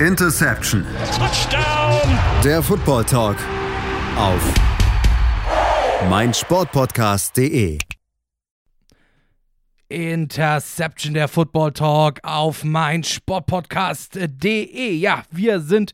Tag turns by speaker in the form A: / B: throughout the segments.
A: Interception. Touchdown. Der Football Talk auf meinsportpodcast.de.
B: Interception der Football Talk auf meinsportpodcast.de. Ja, wir sind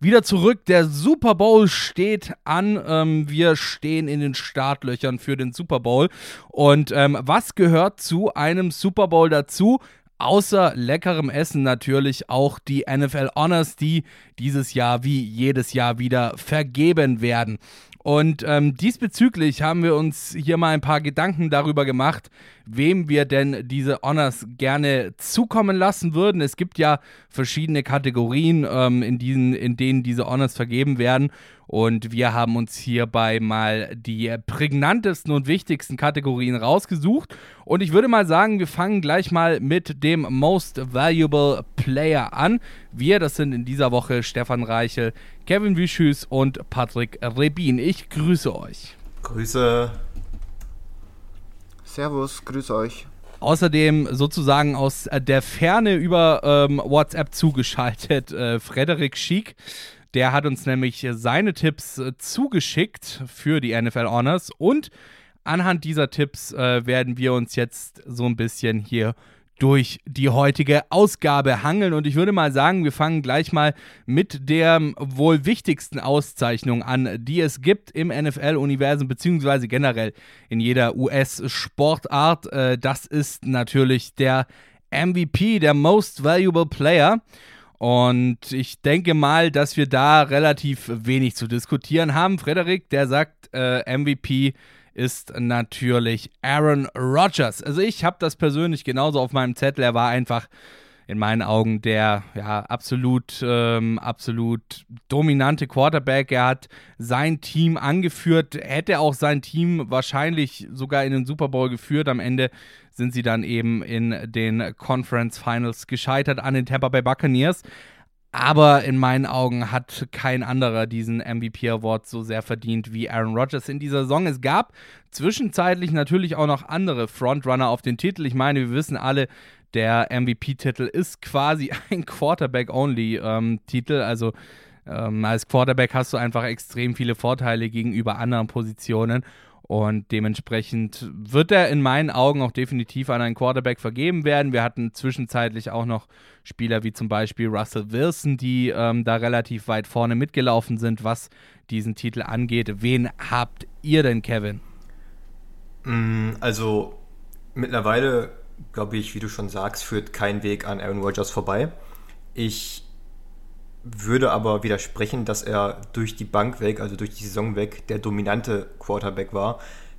B: wieder zurück. Der Super Bowl steht an. Ähm, wir stehen in den Startlöchern für den Super Bowl. Und ähm, was gehört zu einem Super Bowl dazu? Außer leckerem Essen natürlich auch die NFL Honors, die dieses Jahr wie jedes Jahr wieder vergeben werden. Und ähm, diesbezüglich haben wir uns hier mal ein paar Gedanken darüber gemacht, wem wir denn diese Honors gerne zukommen lassen würden. Es gibt ja verschiedene Kategorien, ähm, in, diesen, in denen diese Honors vergeben werden. Und wir haben uns hierbei mal die prägnantesten und wichtigsten Kategorien rausgesucht. Und ich würde mal sagen, wir fangen gleich mal mit dem Most Valuable Player an. Wir, das sind in dieser Woche Stefan Reichel, Kevin Wüschüs und Patrick Rebin. Ich grüße euch.
C: Grüße.
D: Servus, grüße euch.
B: Außerdem sozusagen aus der Ferne über ähm, WhatsApp zugeschaltet äh, Frederik Schick. Der hat uns nämlich seine Tipps äh, zugeschickt für die NFL Honors und anhand dieser Tipps äh, werden wir uns jetzt so ein bisschen hier durch die heutige Ausgabe hangeln. Und ich würde mal sagen, wir fangen gleich mal mit der wohl wichtigsten Auszeichnung an, die es gibt im NFL-Universum, beziehungsweise generell in jeder US-Sportart. Äh, das ist natürlich der MVP, der Most Valuable Player. Und ich denke mal, dass wir da relativ wenig zu diskutieren haben. Frederik, der sagt, äh, MVP ist natürlich Aaron Rodgers. Also ich habe das persönlich genauso auf meinem Zettel. Er war einfach in meinen Augen der ja absolut ähm, absolut dominante Quarterback. Er hat sein Team angeführt, hätte auch sein Team wahrscheinlich sogar in den Super Bowl geführt. Am Ende sind sie dann eben in den Conference Finals gescheitert an den Tampa Bay Buccaneers. Aber in meinen Augen hat kein anderer diesen MVP Award so sehr verdient wie Aaron Rodgers in dieser Saison. Es gab zwischenzeitlich natürlich auch noch andere Frontrunner auf den Titel. Ich meine, wir wissen alle, der MVP-Titel ist quasi ein Quarterback-Only-Titel. Ähm, also ähm, als Quarterback hast du einfach extrem viele Vorteile gegenüber anderen Positionen. Und dementsprechend wird er in meinen Augen auch definitiv an einen Quarterback vergeben werden. Wir hatten zwischenzeitlich auch noch Spieler wie zum Beispiel Russell Wilson, die ähm, da relativ weit vorne mitgelaufen sind, was diesen Titel angeht. Wen habt ihr denn, Kevin?
C: Mm, also mittlerweile, glaube ich, wie du schon sagst, führt kein Weg an Aaron Rodgers vorbei. Ich würde aber widersprechen, dass er durch die Bank weg, also durch die Saison weg, der dominante Quarterback war.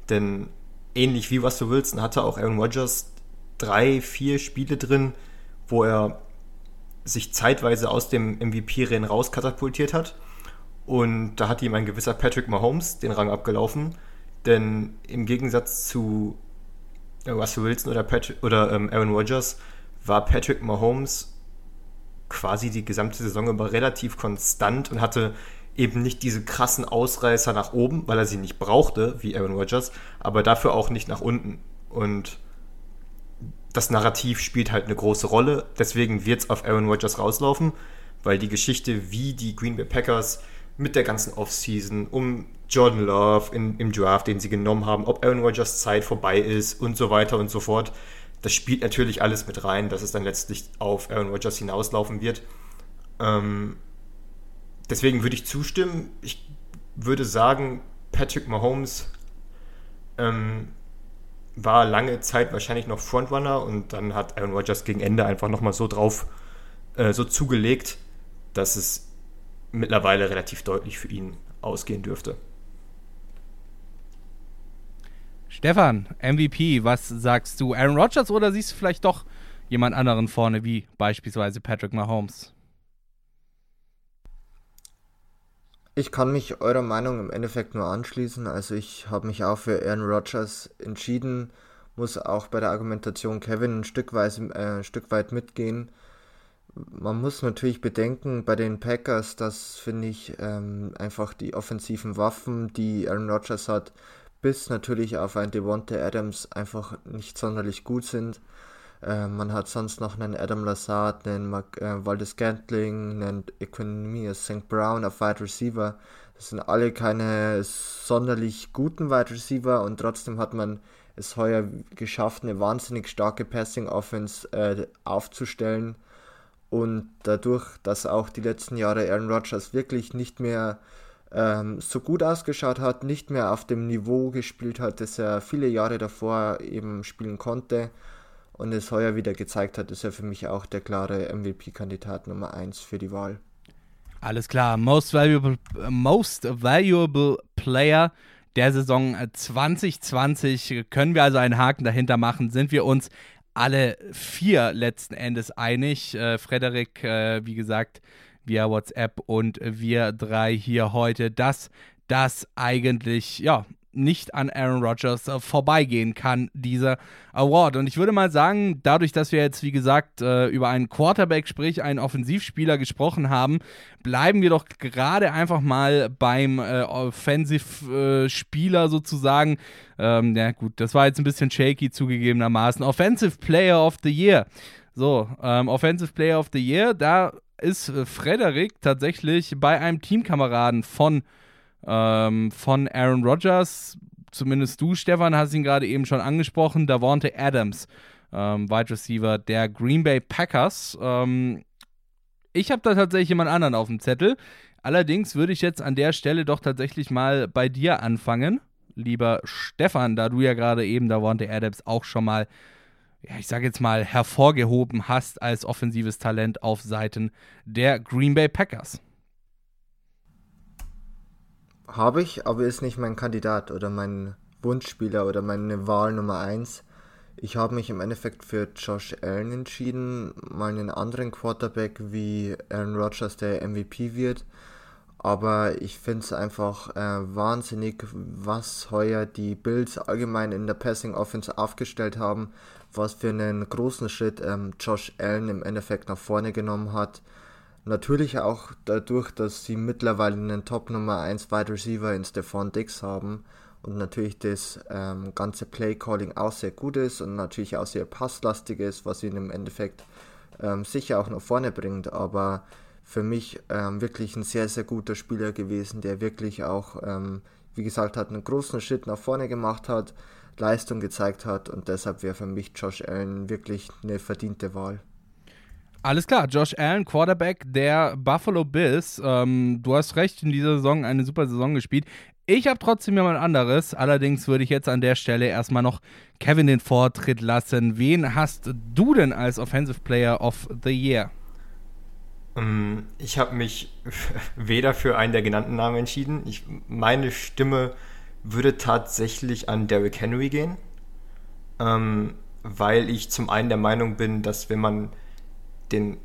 C: Denn ähnlich wie Russell Wilson hatte auch Aaron Rodgers drei, vier Spiele drin, wo er sich zeitweise aus dem MVP-Rennen rauskatapultiert hat. Und da hat ihm ein gewisser Patrick Mahomes den Rang abgelaufen. Denn im Gegensatz zu Russell Wilson oder, Patrick, oder ähm, Aaron Rodgers war Patrick Mahomes quasi die gesamte Saison über relativ konstant und hatte eben nicht diese krassen Ausreißer nach oben, weil er sie nicht brauchte, wie Aaron Rodgers, aber dafür auch nicht nach unten. Und das Narrativ spielt halt eine große Rolle. Deswegen wird es auf Aaron Rodgers rauslaufen, weil die Geschichte, wie die Green Bay Packers mit der ganzen Offseason um Jordan Love in, im Draft, den sie genommen haben, ob Aaron Rodgers Zeit vorbei ist und so weiter und so fort, das spielt natürlich alles mit rein, dass es dann letztlich auf Aaron Rodgers hinauslaufen wird. Ähm, deswegen würde ich zustimmen. Ich würde sagen, Patrick Mahomes ähm, war lange Zeit wahrscheinlich noch Frontrunner und dann hat Aaron Rodgers gegen Ende einfach nochmal so drauf, äh, so zugelegt, dass es mittlerweile relativ deutlich für ihn ausgehen dürfte.
B: Stefan, MVP, was sagst du? Aaron Rodgers oder siehst du vielleicht doch jemand anderen vorne, wie beispielsweise Patrick Mahomes?
D: Ich kann mich eurer Meinung im Endeffekt nur anschließen. Also ich habe mich auch für Aaron Rodgers entschieden, muss auch bei der Argumentation Kevin ein Stück weit, äh, ein Stück weit mitgehen. Man muss natürlich bedenken bei den Packers, dass finde ich ähm, einfach die offensiven Waffen, die Aaron Rodgers hat, bis natürlich auf ein Devonta Adams einfach nicht sonderlich gut sind. Äh, man hat sonst noch einen Adam Lazard, einen Mark, äh, Waldes Gantling, einen Economius St. Brown auf Wide Receiver. Das sind alle keine sonderlich guten Wide Receiver und trotzdem hat man es heuer geschafft, eine wahnsinnig starke Passing-Offense äh, aufzustellen. Und dadurch, dass auch die letzten Jahre Aaron Rodgers wirklich nicht mehr ähm, so gut ausgeschaut hat, nicht mehr auf dem Niveau gespielt hat, das er viele Jahre davor eben spielen konnte und es heuer wieder gezeigt hat, ist er für mich auch der klare MVP-Kandidat Nummer 1 für die Wahl.
B: Alles klar, Most Valuable, Most Valuable Player der Saison 2020 können wir also einen Haken dahinter machen, sind wir uns alle vier letzten Endes einig. Äh, Frederik, äh, wie gesagt, via WhatsApp und wir drei hier heute, dass das eigentlich, ja, nicht an Aaron Rodgers äh, vorbeigehen kann, dieser Award. Und ich würde mal sagen, dadurch, dass wir jetzt, wie gesagt, äh, über einen Quarterback, sprich einen Offensivspieler gesprochen haben, bleiben wir doch gerade einfach mal beim äh, Offensive-Spieler sozusagen. Ähm, ja, gut, das war jetzt ein bisschen shaky zugegebenermaßen. Offensive Player of the Year. So, ähm, Offensive Player of the Year, da ist äh, Frederik tatsächlich bei einem Teamkameraden von ähm, von Aaron Rodgers. Zumindest du, Stefan, hast ihn gerade eben schon angesprochen. Davante Adams, ähm, Wide Receiver der Green Bay Packers. Ähm, ich habe da tatsächlich jemand anderen auf dem Zettel. Allerdings würde ich jetzt an der Stelle doch tatsächlich mal bei dir anfangen, lieber Stefan, da du ja gerade eben Davante Adams auch schon mal, ja, ich sage jetzt mal, hervorgehoben hast als offensives Talent auf Seiten der Green Bay Packers.
D: Habe ich, aber ist nicht mein Kandidat oder mein Wunschspieler oder meine Wahl Nummer 1. Ich habe mich im Endeffekt für Josh Allen entschieden, mal einen anderen Quarterback wie Aaron Rodgers, der MVP wird. Aber ich finde es einfach äh, wahnsinnig, was heuer die Bills allgemein in der Passing Offense aufgestellt haben, was für einen großen Schritt ähm, Josh Allen im Endeffekt nach vorne genommen hat. Natürlich auch dadurch, dass sie mittlerweile einen Top Nummer 1 Wide Receiver in Stephon Dix haben und natürlich das ähm, ganze Play Calling auch sehr gut ist und natürlich auch sehr passlastig ist, was ihn im Endeffekt ähm, sicher auch nach vorne bringt. Aber für mich ähm, wirklich ein sehr, sehr guter Spieler gewesen, der wirklich auch, ähm, wie gesagt, hat einen großen Schritt nach vorne gemacht hat, Leistung gezeigt hat und deshalb wäre für mich Josh Allen wirklich eine verdiente Wahl.
B: Alles klar, Josh Allen, Quarterback der Buffalo Bills. Ähm, du hast recht, in dieser Saison eine super Saison gespielt. Ich habe trotzdem jemand anderes. Allerdings würde ich jetzt an der Stelle erstmal noch Kevin den Vortritt lassen. Wen hast du denn als Offensive Player of the Year?
C: Ähm, ich habe mich weder für einen der genannten Namen entschieden. Ich, meine Stimme würde tatsächlich an Derrick Henry gehen, ähm, weil ich zum einen der Meinung bin, dass wenn man den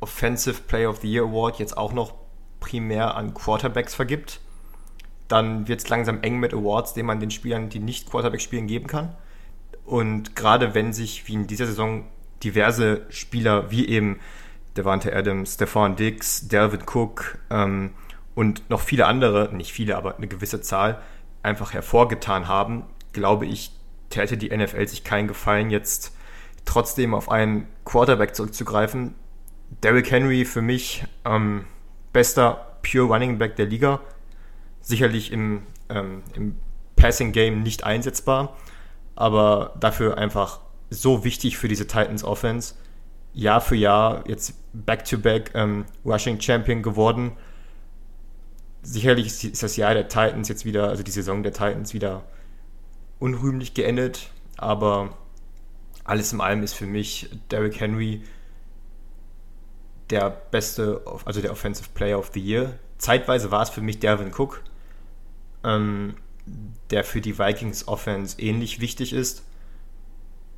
C: Offensive Player of the Year Award jetzt auch noch primär an Quarterbacks vergibt, dann wird es langsam eng mit Awards, den man den Spielern, die nicht Quarterback spielen, geben kann. Und gerade wenn sich, wie in dieser Saison, diverse Spieler wie eben Devante Adams, Stefan Dix, Delvin Cook ähm, und noch viele andere, nicht viele, aber eine gewisse Zahl, einfach hervorgetan haben, glaube ich, täte die NFL sich keinen Gefallen, jetzt trotzdem auf einen Quarterback zurückzugreifen. Derrick Henry für mich ähm, bester Pure Running Back der Liga. Sicherlich im, ähm, im Passing Game nicht einsetzbar, aber dafür einfach so wichtig für diese Titans Offense. Jahr für Jahr jetzt back-to-back -back, ähm, Rushing Champion geworden. Sicherlich ist das Jahr der Titans jetzt wieder, also die Saison der Titans wieder unrühmlich geendet, aber alles in allem ist für mich Derrick Henry der beste, also der Offensive Player of the Year. Zeitweise war es für mich Derwin Cook, ähm, der für die Vikings Offense ähnlich wichtig ist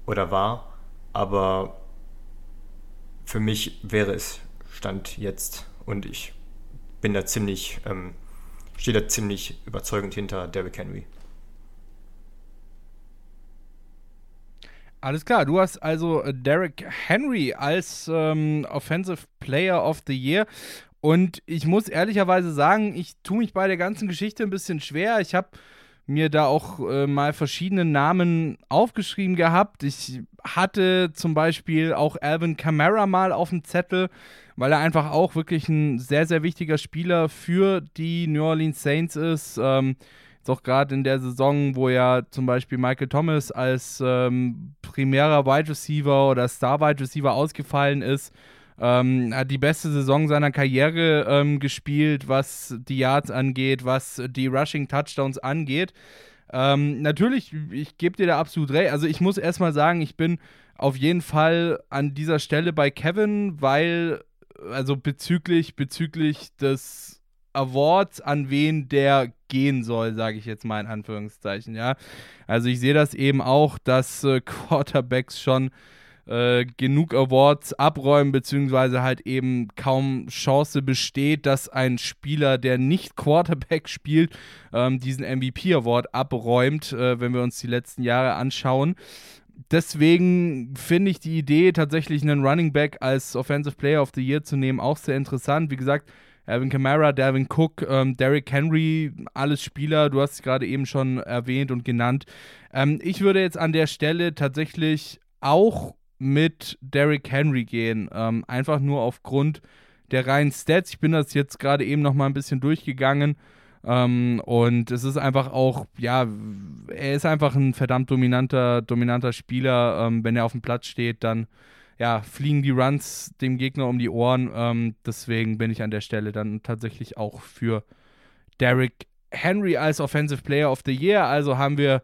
C: oder war, aber für mich wäre es Stand jetzt und ich bin da ziemlich, ähm, stehe da ziemlich überzeugend hinter Derrick Henry.
B: Alles klar, du hast also äh, Derek Henry als ähm, Offensive Player of the Year. Und ich muss ehrlicherweise sagen, ich tue mich bei der ganzen Geschichte ein bisschen schwer. Ich habe mir da auch äh, mal verschiedene Namen aufgeschrieben gehabt. Ich hatte zum Beispiel auch Alvin Kamara mal auf dem Zettel, weil er einfach auch wirklich ein sehr, sehr wichtiger Spieler für die New Orleans Saints ist. Ähm, jetzt auch gerade in der Saison, wo ja zum Beispiel Michael Thomas als ähm, primärer Wide Receiver oder Star Wide Receiver ausgefallen ist. Ähm, hat die beste Saison seiner Karriere ähm, gespielt, was die Yards angeht, was die Rushing Touchdowns angeht. Ähm, natürlich, ich gebe dir da absolut recht. Also ich muss erstmal sagen, ich bin auf jeden Fall an dieser Stelle bei Kevin, weil, also bezüglich, bezüglich des Awards, an wen der gehen soll, sage ich jetzt mal in Anführungszeichen, ja. Also ich sehe das eben auch, dass äh, Quarterbacks schon äh, genug Awards abräumen, beziehungsweise halt eben kaum Chance besteht, dass ein Spieler, der nicht Quarterback spielt, ähm, diesen MVP-Award abräumt, äh, wenn wir uns die letzten Jahre anschauen. Deswegen finde ich die Idee, tatsächlich einen Running Back als Offensive Player of the Year zu nehmen, auch sehr interessant. Wie gesagt, Alvin Kamara, Devin Cook, ähm, Derrick Henry, alles Spieler, du hast es gerade eben schon erwähnt und genannt. Ähm, ich würde jetzt an der Stelle tatsächlich auch mit Derrick Henry gehen. Ähm, einfach nur aufgrund der reinen Stats. Ich bin das jetzt gerade eben noch mal ein bisschen durchgegangen. Ähm, und es ist einfach auch, ja, er ist einfach ein verdammt dominanter, dominanter Spieler. Ähm, wenn er auf dem Platz steht, dann ja, fliegen die Runs dem Gegner um die Ohren. Ähm, deswegen bin ich an der Stelle dann tatsächlich auch für Derrick Henry als Offensive Player of the Year. Also haben wir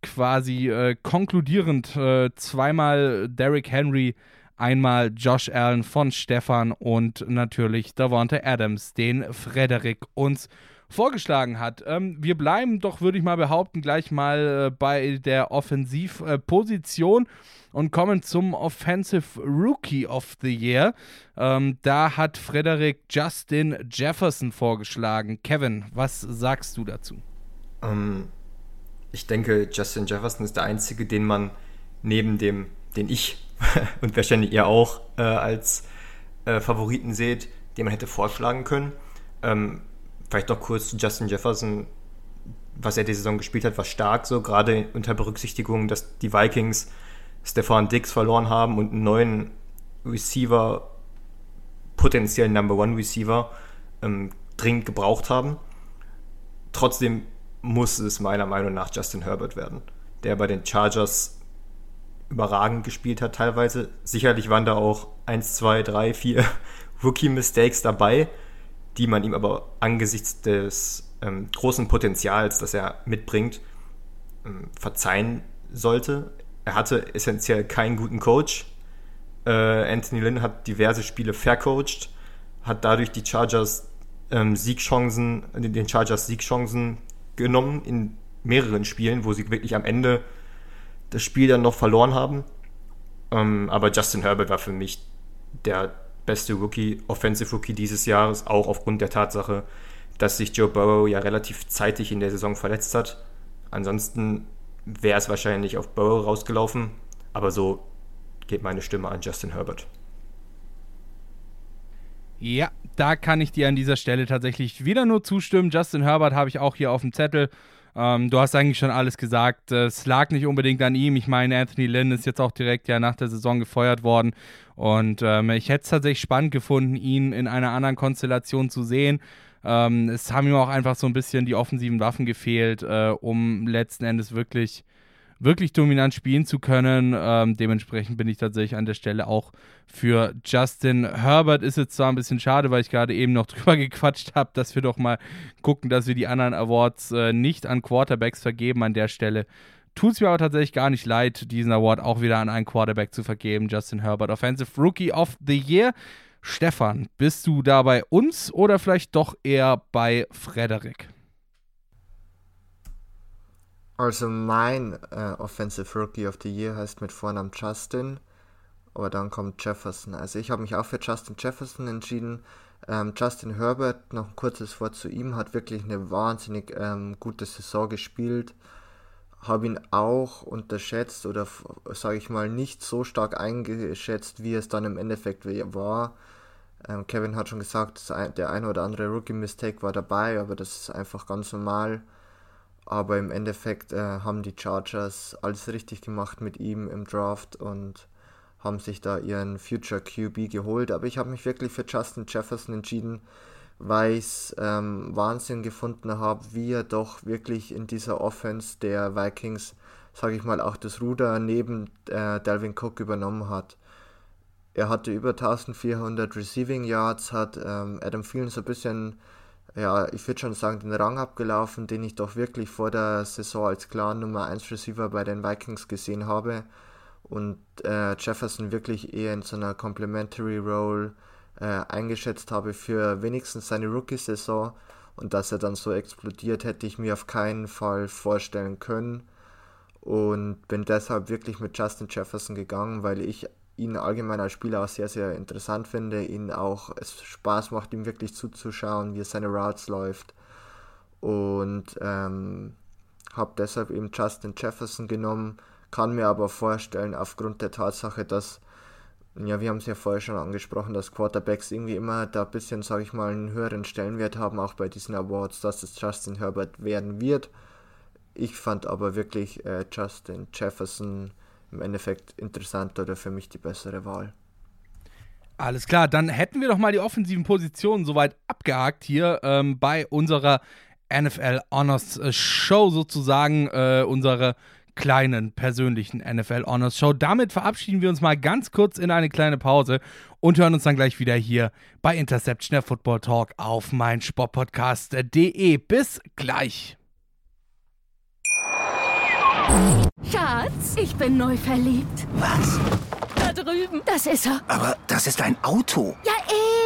B: quasi äh, konkludierend äh, zweimal Derrick Henry, einmal Josh Allen von Stefan und natürlich Davante Adams, den Frederik uns vorgeschlagen hat. Ähm, wir bleiben doch, würde ich mal behaupten, gleich mal äh, bei der Offensivposition und kommen zum Offensive Rookie of the Year. Ähm, da hat Frederik Justin Jefferson vorgeschlagen. Kevin, was sagst du dazu?
C: Ähm, ich denke, Justin Jefferson ist der einzige, den man neben dem, den ich und wahrscheinlich ihr auch äh, als äh, Favoriten seht, den man hätte vorschlagen können. Ähm, vielleicht noch kurz zu Justin Jefferson. Was er die Saison gespielt hat, war stark so, gerade unter Berücksichtigung, dass die Vikings Stefan Dix verloren haben und einen neuen Receiver, potenziellen Number One Receiver, ähm, dringend gebraucht haben. Trotzdem muss es meiner Meinung nach Justin Herbert werden, der bei den Chargers überragend gespielt hat teilweise. Sicherlich waren da auch 1, 2, 3, 4 Rookie-Mistakes dabei, die man ihm aber angesichts des ähm, großen Potenzials, das er mitbringt, ähm, verzeihen sollte. Er hatte essentiell keinen guten Coach. Äh, Anthony Lynn hat diverse Spiele vercoacht, hat dadurch die Chargers ähm, Siegchancen, den Chargers Siegchancen genommen in mehreren Spielen, wo sie wirklich am Ende das Spiel dann noch verloren haben. Ähm, aber Justin Herbert war für mich der beste Rookie, Offensive Rookie dieses Jahres, auch aufgrund der Tatsache, dass sich Joe Burrow ja relativ zeitig in der Saison verletzt hat. Ansonsten wäre es wahrscheinlich auf Burrow rausgelaufen, aber so geht meine Stimme an Justin Herbert.
B: Ja, da kann ich dir an dieser Stelle tatsächlich wieder nur zustimmen. Justin Herbert habe ich auch hier auf dem Zettel. Ähm, du hast eigentlich schon alles gesagt. Es lag nicht unbedingt an ihm. Ich meine, Anthony Lynn ist jetzt auch direkt ja nach der Saison gefeuert worden. Und ähm, ich hätte es tatsächlich spannend gefunden, ihn in einer anderen Konstellation zu sehen. Ähm, es haben ihm auch einfach so ein bisschen die offensiven Waffen gefehlt, äh, um letzten Endes wirklich wirklich dominant spielen zu können. Ähm, dementsprechend bin ich tatsächlich an der Stelle auch für Justin Herbert. Ist jetzt zwar ein bisschen schade, weil ich gerade eben noch drüber gequatscht habe, dass wir doch mal gucken, dass wir die anderen Awards äh, nicht an Quarterbacks vergeben an der Stelle. Tut es mir aber tatsächlich gar nicht leid, diesen Award auch wieder an einen Quarterback zu vergeben. Justin Herbert, Offensive Rookie of the Year. Stefan, bist du da bei uns oder vielleicht doch eher bei Frederik?
D: Also mein äh, Offensive Rookie of the Year heißt mit Vornamen Justin, aber dann kommt Jefferson. Also ich habe mich auch für Justin Jefferson entschieden. Ähm, Justin Herbert, noch ein kurzes Wort zu ihm, hat wirklich eine wahnsinnig ähm, gute Saison gespielt. Habe ihn auch unterschätzt oder sage ich mal nicht so stark eingeschätzt, wie es dann im Endeffekt war. Ähm, Kevin hat schon gesagt, der ein oder andere Rookie-Mistake war dabei, aber das ist einfach ganz normal Aber im Endeffekt äh, haben die Chargers alles richtig gemacht mit ihm im Draft und haben sich da ihren Future QB geholt. Aber ich habe mich wirklich für Justin Jefferson entschieden, weil ich ähm, Wahnsinn gefunden habe, wie er doch wirklich in dieser Offense der Vikings, sage ich mal, auch das Ruder neben äh, Delvin Cook übernommen hat. Er hatte über 1400 Receiving Yards, hat ähm, Adam Thielen so ein bisschen, ja, ich würde schon sagen, den Rang abgelaufen, den ich doch wirklich vor der Saison als klar Nummer 1 Receiver bei den Vikings gesehen habe. Und äh, Jefferson wirklich eher in so einer Complementary Role äh, eingeschätzt habe für wenigstens seine Rookie-Saison. Und dass er dann so explodiert, hätte ich mir auf keinen Fall vorstellen können. Und bin deshalb wirklich mit Justin Jefferson gegangen, weil ich ihn allgemein als Spieler auch sehr, sehr interessant finde, ihn auch, es Spaß macht, ihm wirklich zuzuschauen, wie er seine Routes läuft. Und ähm, habe deshalb eben Justin Jefferson genommen, kann mir aber vorstellen, aufgrund der Tatsache, dass, ja, wir haben es ja vorher schon angesprochen, dass Quarterbacks irgendwie immer da ein bisschen, sage ich mal, einen höheren Stellenwert haben, auch bei diesen Awards, dass es Justin Herbert werden wird. Ich fand aber wirklich äh, Justin Jefferson im Endeffekt interessanter oder für mich die bessere Wahl.
B: Alles klar, dann hätten wir doch mal die offensiven Positionen soweit abgehakt hier ähm, bei unserer NFL Honors Show sozusagen, äh, unsere kleinen persönlichen NFL Honors Show. Damit verabschieden wir uns mal ganz kurz in eine kleine Pause und hören uns dann gleich wieder hier bei Interception der Football Talk auf mein Sportpodcast.de. Bis gleich.
E: Schatz, ich bin neu verliebt.
F: Was?
E: Da drüben. Das ist er.
F: Aber das ist ein Auto.
E: Ja,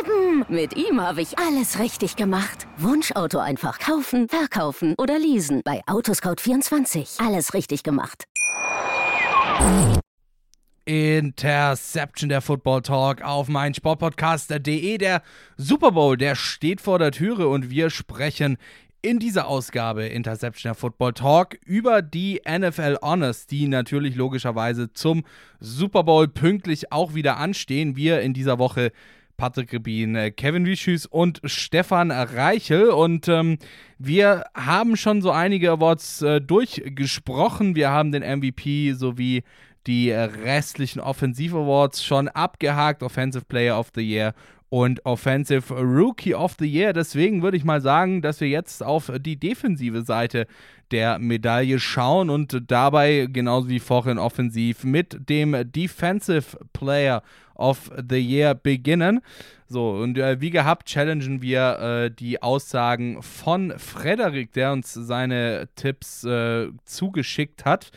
E: eben. Mit ihm habe ich alles richtig gemacht. Wunschauto einfach kaufen, verkaufen oder leasen. Bei Autoscout24. Alles richtig gemacht.
B: Interception der Football Talk auf mein Sportpodcast.de. Der Super Bowl, der steht vor der Türe und wir sprechen in dieser Ausgabe Interception Football Talk über die NFL Honors, die natürlich logischerweise zum Super Bowl pünktlich auch wieder anstehen. Wir in dieser Woche Patrick Rebin, äh, Kevin Wischüs und Stefan Reichel. Und ähm, wir haben schon so einige Awards äh, durchgesprochen. Wir haben den MVP sowie die restlichen Offensive Awards schon abgehakt. Offensive Player of the Year und Offensive Rookie of the Year. Deswegen würde ich mal sagen, dass wir jetzt auf die defensive Seite der Medaille schauen und dabei, genauso wie vorhin offensiv, mit dem Defensive Player of the Year beginnen. So, und äh, wie gehabt, challengen wir äh, die Aussagen von Frederik, der uns seine Tipps äh, zugeschickt hat.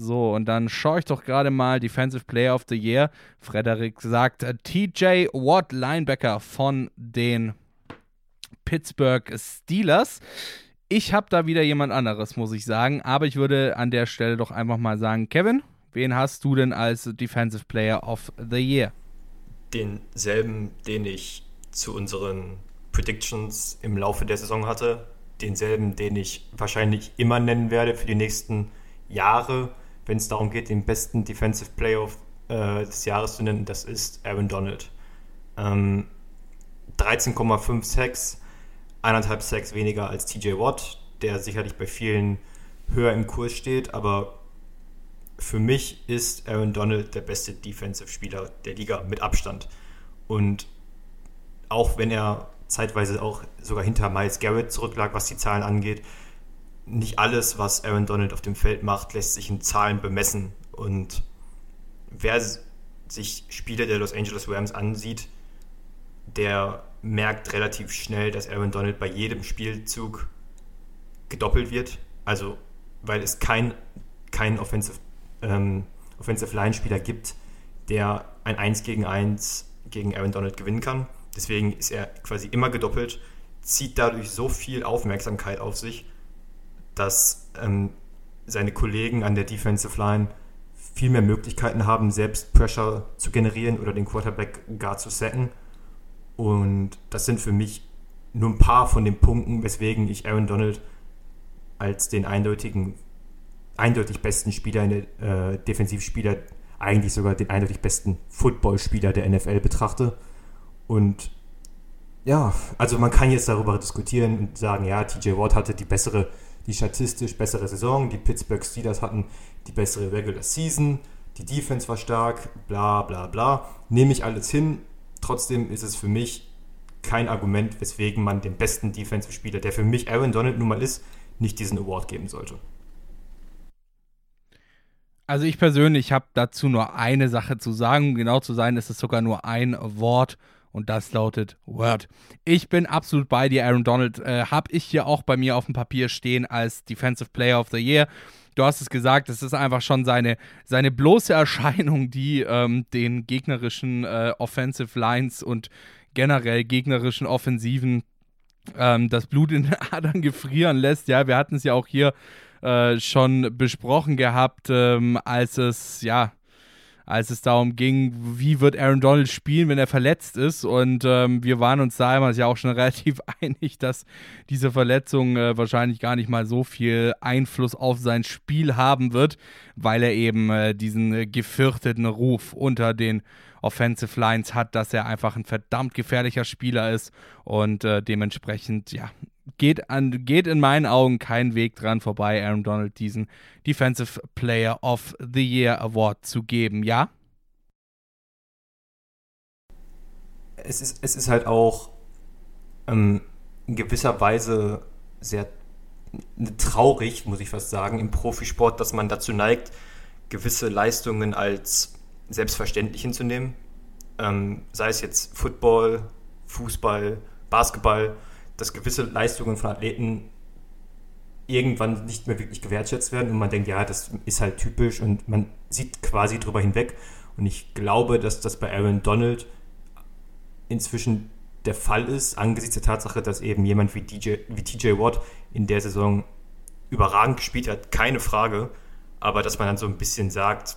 B: So, und dann schaue ich doch gerade mal Defensive Player of the Year. Frederik sagt äh, TJ Watt, Linebacker von den Pittsburgh Steelers. Ich habe da wieder jemand anderes, muss ich sagen. Aber ich würde an der Stelle doch einfach mal sagen, Kevin, wen hast du denn als Defensive Player of the Year?
C: Denselben, den ich zu unseren Predictions im Laufe der Saison hatte. Denselben, den ich wahrscheinlich immer nennen werde für die nächsten Jahre wenn es darum geht, den besten Defensive Player äh, des Jahres zu nennen, das ist Aaron Donald. Ähm, 13,5 Sacks, eineinhalb Sacks weniger als TJ Watt, der sicherlich bei vielen höher im Kurs steht, aber für mich ist Aaron Donald der beste Defensive-Spieler der Liga mit Abstand. Und auch wenn er zeitweise auch sogar hinter Miles Garrett zurücklag, was die Zahlen angeht, nicht alles, was Aaron Donald auf dem Feld macht, lässt sich in Zahlen bemessen. Und wer sich Spiele der Los Angeles Rams ansieht, der merkt relativ schnell, dass Aaron Donald bei jedem Spielzug gedoppelt wird. Also, weil es kein, kein Offensive, ähm, Offensive Line-Spieler gibt, der ein 1 gegen 1 gegen Aaron Donald gewinnen kann. Deswegen ist er quasi immer gedoppelt, zieht dadurch so viel Aufmerksamkeit auf sich dass ähm, seine Kollegen an der Defensive Line viel mehr Möglichkeiten haben, selbst Pressure zu generieren oder den Quarterback gar zu setten. Und das sind für mich nur ein paar von den Punkten, weswegen ich Aaron Donald als den eindeutigen, eindeutig besten Spieler, äh, Defensivspieler, eigentlich sogar den eindeutig besten Footballspieler der NFL betrachte. Und ja, also man kann jetzt darüber diskutieren und sagen, ja, TJ Watt hatte die bessere die statistisch bessere Saison, die Pittsburgh Steelers hatten die bessere Regular Season, die Defense war stark, bla bla bla. Nehme ich alles hin. Trotzdem ist es für mich kein Argument, weswegen man den besten Defensive-Spieler, der für mich Aaron Donald nun mal ist, nicht diesen Award geben sollte.
B: Also ich persönlich habe dazu nur eine Sache zu sagen. Um genau zu sein, ist es sogar nur ein Wort und das lautet Word. Ich bin absolut bei dir, Aaron Donald. Äh, habe ich hier auch bei mir auf dem Papier stehen als Defensive Player of the Year. Du hast es gesagt, es ist einfach schon seine, seine bloße Erscheinung, die ähm, den gegnerischen äh, Offensive Lines und generell gegnerischen Offensiven ähm, das Blut in den Adern gefrieren lässt. Ja, wir hatten es ja auch hier äh, schon besprochen gehabt, ähm, als es, ja, als es darum ging, wie wird Aaron Donald spielen, wenn er verletzt ist. Und ähm, wir waren uns da ja auch schon relativ einig, dass diese Verletzung äh, wahrscheinlich gar nicht mal so viel Einfluss auf sein Spiel haben wird, weil er eben äh, diesen äh, gefürchteten Ruf unter den Offensive Lines hat, dass er einfach ein verdammt gefährlicher Spieler ist und äh, dementsprechend, ja, geht, an, geht in meinen Augen kein Weg dran vorbei, Aaron Donald diesen Defensive Player of the Year Award zu geben, ja?
C: Es ist, es ist halt auch ähm, in gewisser Weise sehr traurig, muss ich fast sagen, im Profisport, dass man dazu neigt, gewisse Leistungen als selbstverständlich hinzunehmen. Ähm, sei es jetzt Football, Fußball, Basketball dass gewisse Leistungen von Athleten irgendwann nicht mehr wirklich gewertschätzt werden und man denkt, ja, das ist halt typisch und man sieht quasi drüber hinweg. Und ich glaube, dass das bei Aaron Donald inzwischen der Fall ist, angesichts der Tatsache, dass eben jemand wie, DJ, wie TJ Watt in der Saison überragend gespielt hat, keine Frage, aber dass man dann so ein bisschen sagt,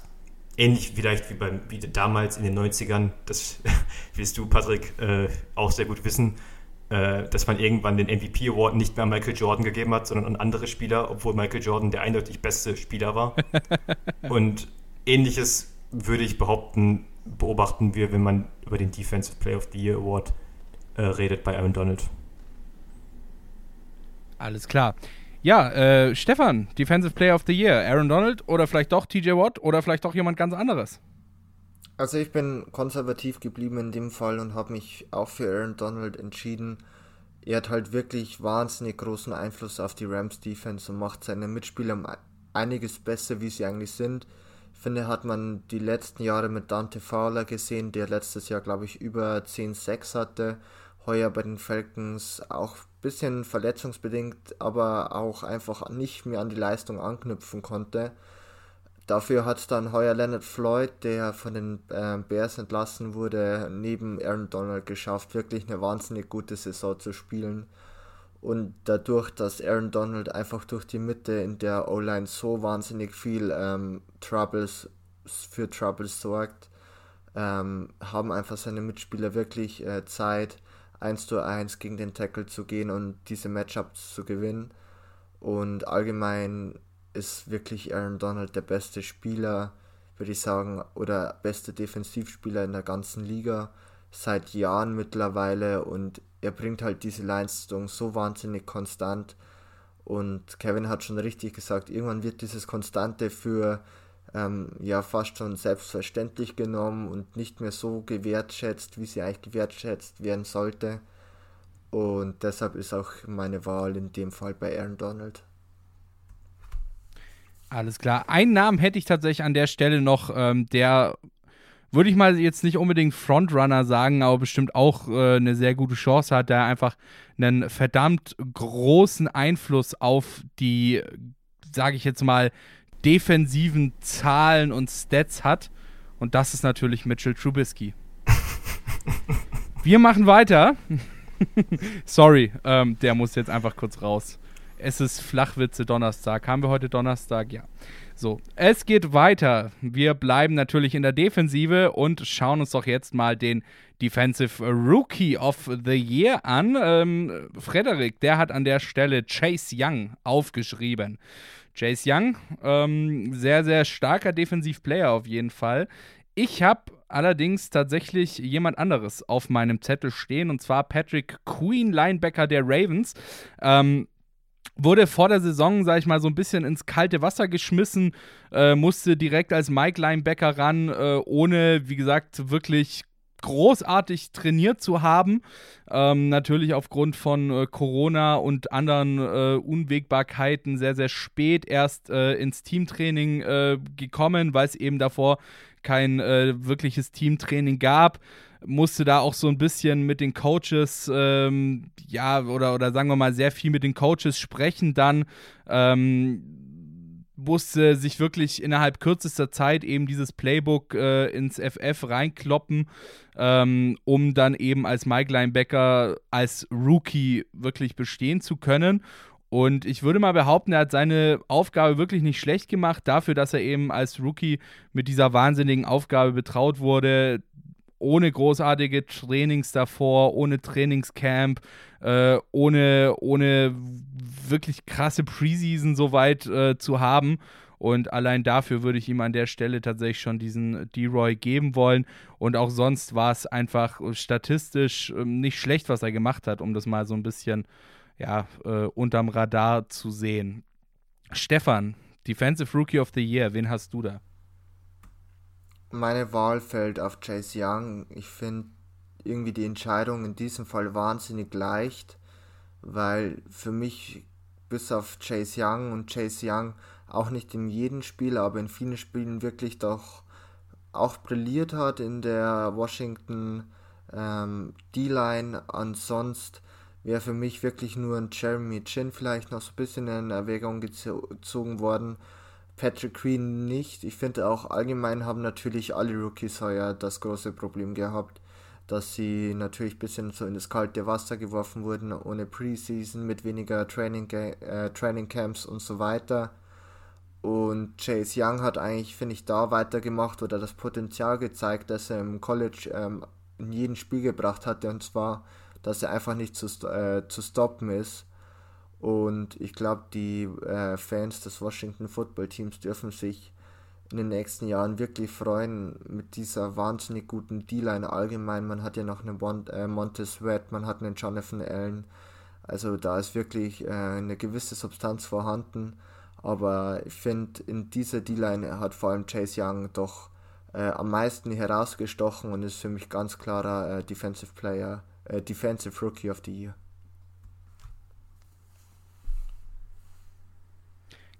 C: ähnlich vielleicht wie, beim, wie damals in den 90ern, das wirst du, Patrick, äh, auch sehr gut wissen, dass man irgendwann den MVP Award nicht mehr an Michael Jordan gegeben hat, sondern an andere Spieler, obwohl Michael Jordan der eindeutig beste Spieler war. und ähnliches würde ich behaupten, beobachten wir, wenn man über den Defensive Player of the Year Award äh, redet bei Aaron Donald.
B: Alles klar. Ja, äh, Stefan, Defensive Player of the Year, Aaron Donald oder vielleicht doch TJ Watt oder vielleicht doch jemand ganz anderes?
D: Also ich bin konservativ geblieben in dem Fall und habe mich auch für Aaron Donald entschieden. Er hat halt wirklich wahnsinnig großen Einfluss auf die Rams Defense und macht seine Mitspieler einiges besser, wie sie eigentlich sind. Ich finde, hat man die letzten Jahre mit Dante Fowler gesehen, der letztes Jahr, glaube ich, über 10-6 hatte. Heuer bei den Falcons auch ein bisschen verletzungsbedingt, aber auch einfach nicht mehr an die Leistung anknüpfen konnte. Dafür hat dann heuer Leonard Floyd, der von den äh, Bears entlassen wurde, neben Aaron Donald geschafft, wirklich eine wahnsinnig gute Saison zu spielen. Und dadurch, dass Aaron Donald einfach durch die Mitte in der O-Line so wahnsinnig viel ähm, Troubles für Troubles sorgt, ähm, haben einfach seine Mitspieler wirklich äh, Zeit, 1 zu 1 gegen den Tackle zu gehen und diese Matchups zu gewinnen. Und allgemein ist wirklich Aaron Donald der beste Spieler, würde ich sagen, oder beste Defensivspieler in der ganzen Liga seit Jahren mittlerweile und er bringt halt diese Leistung so wahnsinnig konstant und Kevin hat schon richtig gesagt, irgendwann wird dieses Konstante für ähm, ja fast schon selbstverständlich genommen und nicht mehr so gewertschätzt, wie sie eigentlich gewertschätzt werden sollte. Und deshalb ist auch meine Wahl in dem Fall bei Aaron Donald.
B: Alles klar. Einen Namen hätte ich tatsächlich an der Stelle noch, ähm, der würde ich mal jetzt nicht unbedingt Frontrunner sagen, aber bestimmt auch äh, eine sehr gute Chance hat, der einfach einen verdammt großen Einfluss auf die, sage ich jetzt mal, defensiven Zahlen und Stats hat. Und das ist natürlich Mitchell Trubisky. Wir machen weiter. Sorry, ähm, der muss jetzt einfach kurz raus. Es ist Flachwitze Donnerstag. Haben wir heute Donnerstag? Ja. So, es geht weiter. Wir bleiben natürlich in der Defensive und schauen uns doch jetzt mal den Defensive Rookie of the Year an. Ähm, Frederik, der hat an der Stelle Chase Young aufgeschrieben. Chase Young, ähm, sehr, sehr starker Defensivplayer auf jeden Fall. Ich habe allerdings tatsächlich jemand anderes auf meinem Zettel stehen und zwar Patrick Queen, Linebacker der Ravens. Ähm, wurde vor der Saison, sag ich mal, so ein bisschen ins kalte Wasser geschmissen, äh, musste direkt als Mike Linebacker ran, äh, ohne, wie gesagt, wirklich großartig trainiert zu haben. Ähm, natürlich aufgrund von äh, Corona und anderen äh, Unwägbarkeiten sehr, sehr spät erst äh, ins Teamtraining äh, gekommen, weil es eben davor kein äh, wirkliches Teamtraining gab. Musste da auch so ein bisschen mit den Coaches, ähm, ja, oder, oder sagen wir mal, sehr viel mit den Coaches sprechen dann. Ähm, musste sich wirklich innerhalb kürzester Zeit eben dieses Playbook äh, ins FF reinkloppen, ähm, um dann eben als Mike Linebacker als Rookie wirklich bestehen zu können. Und ich würde mal behaupten, er hat seine Aufgabe wirklich nicht schlecht gemacht, dafür, dass er eben als Rookie mit dieser wahnsinnigen Aufgabe betraut wurde, ohne großartige Trainings davor, ohne Trainingscamp, äh, ohne, ohne wirklich krasse Preseason soweit äh, zu haben. Und allein dafür würde ich ihm an der Stelle tatsächlich schon diesen D-Roy geben wollen. Und auch sonst war es einfach statistisch äh, nicht schlecht, was er gemacht hat, um das mal so ein bisschen ja, äh, unterm Radar zu sehen. Stefan, Defensive Rookie of the Year, wen hast du da?
D: Meine Wahl fällt auf Chase Young. Ich finde irgendwie die Entscheidung in diesem Fall wahnsinnig leicht, weil für mich bis auf Chase Young und Chase Young auch nicht in jedem Spiel, aber in vielen Spielen wirklich doch auch brilliert hat in der Washington ähm, D-Line. Ansonsten wäre für mich wirklich nur ein Jeremy Chin vielleicht noch so ein bisschen in Erwägung gezogen worden. Patrick Queen nicht. Ich finde auch allgemein haben natürlich alle Rookies heuer das große Problem gehabt, dass sie natürlich ein bisschen so in das kalte Wasser geworfen wurden, ohne Preseason, mit weniger Training, äh, Training Camps und so weiter. Und Chase Young hat eigentlich, finde ich, da weitergemacht oder das Potenzial gezeigt, dass er im College ähm, in jedem Spiel gebracht hatte. Und zwar, dass er einfach nicht zu, äh, zu stoppen ist. Und ich glaube, die äh, Fans des Washington Football Teams dürfen sich in den nächsten Jahren wirklich freuen mit dieser wahnsinnig guten D-Line allgemein. Man hat ja noch einen Mon äh, Montez Sweat, man hat einen Jonathan Allen. Also da ist wirklich äh, eine gewisse Substanz vorhanden. Aber ich finde, in dieser D-Line hat vor allem Chase Young doch äh, am meisten herausgestochen und ist für mich ganz klarer äh, Defensive Player, äh, Defensive Rookie of the Year.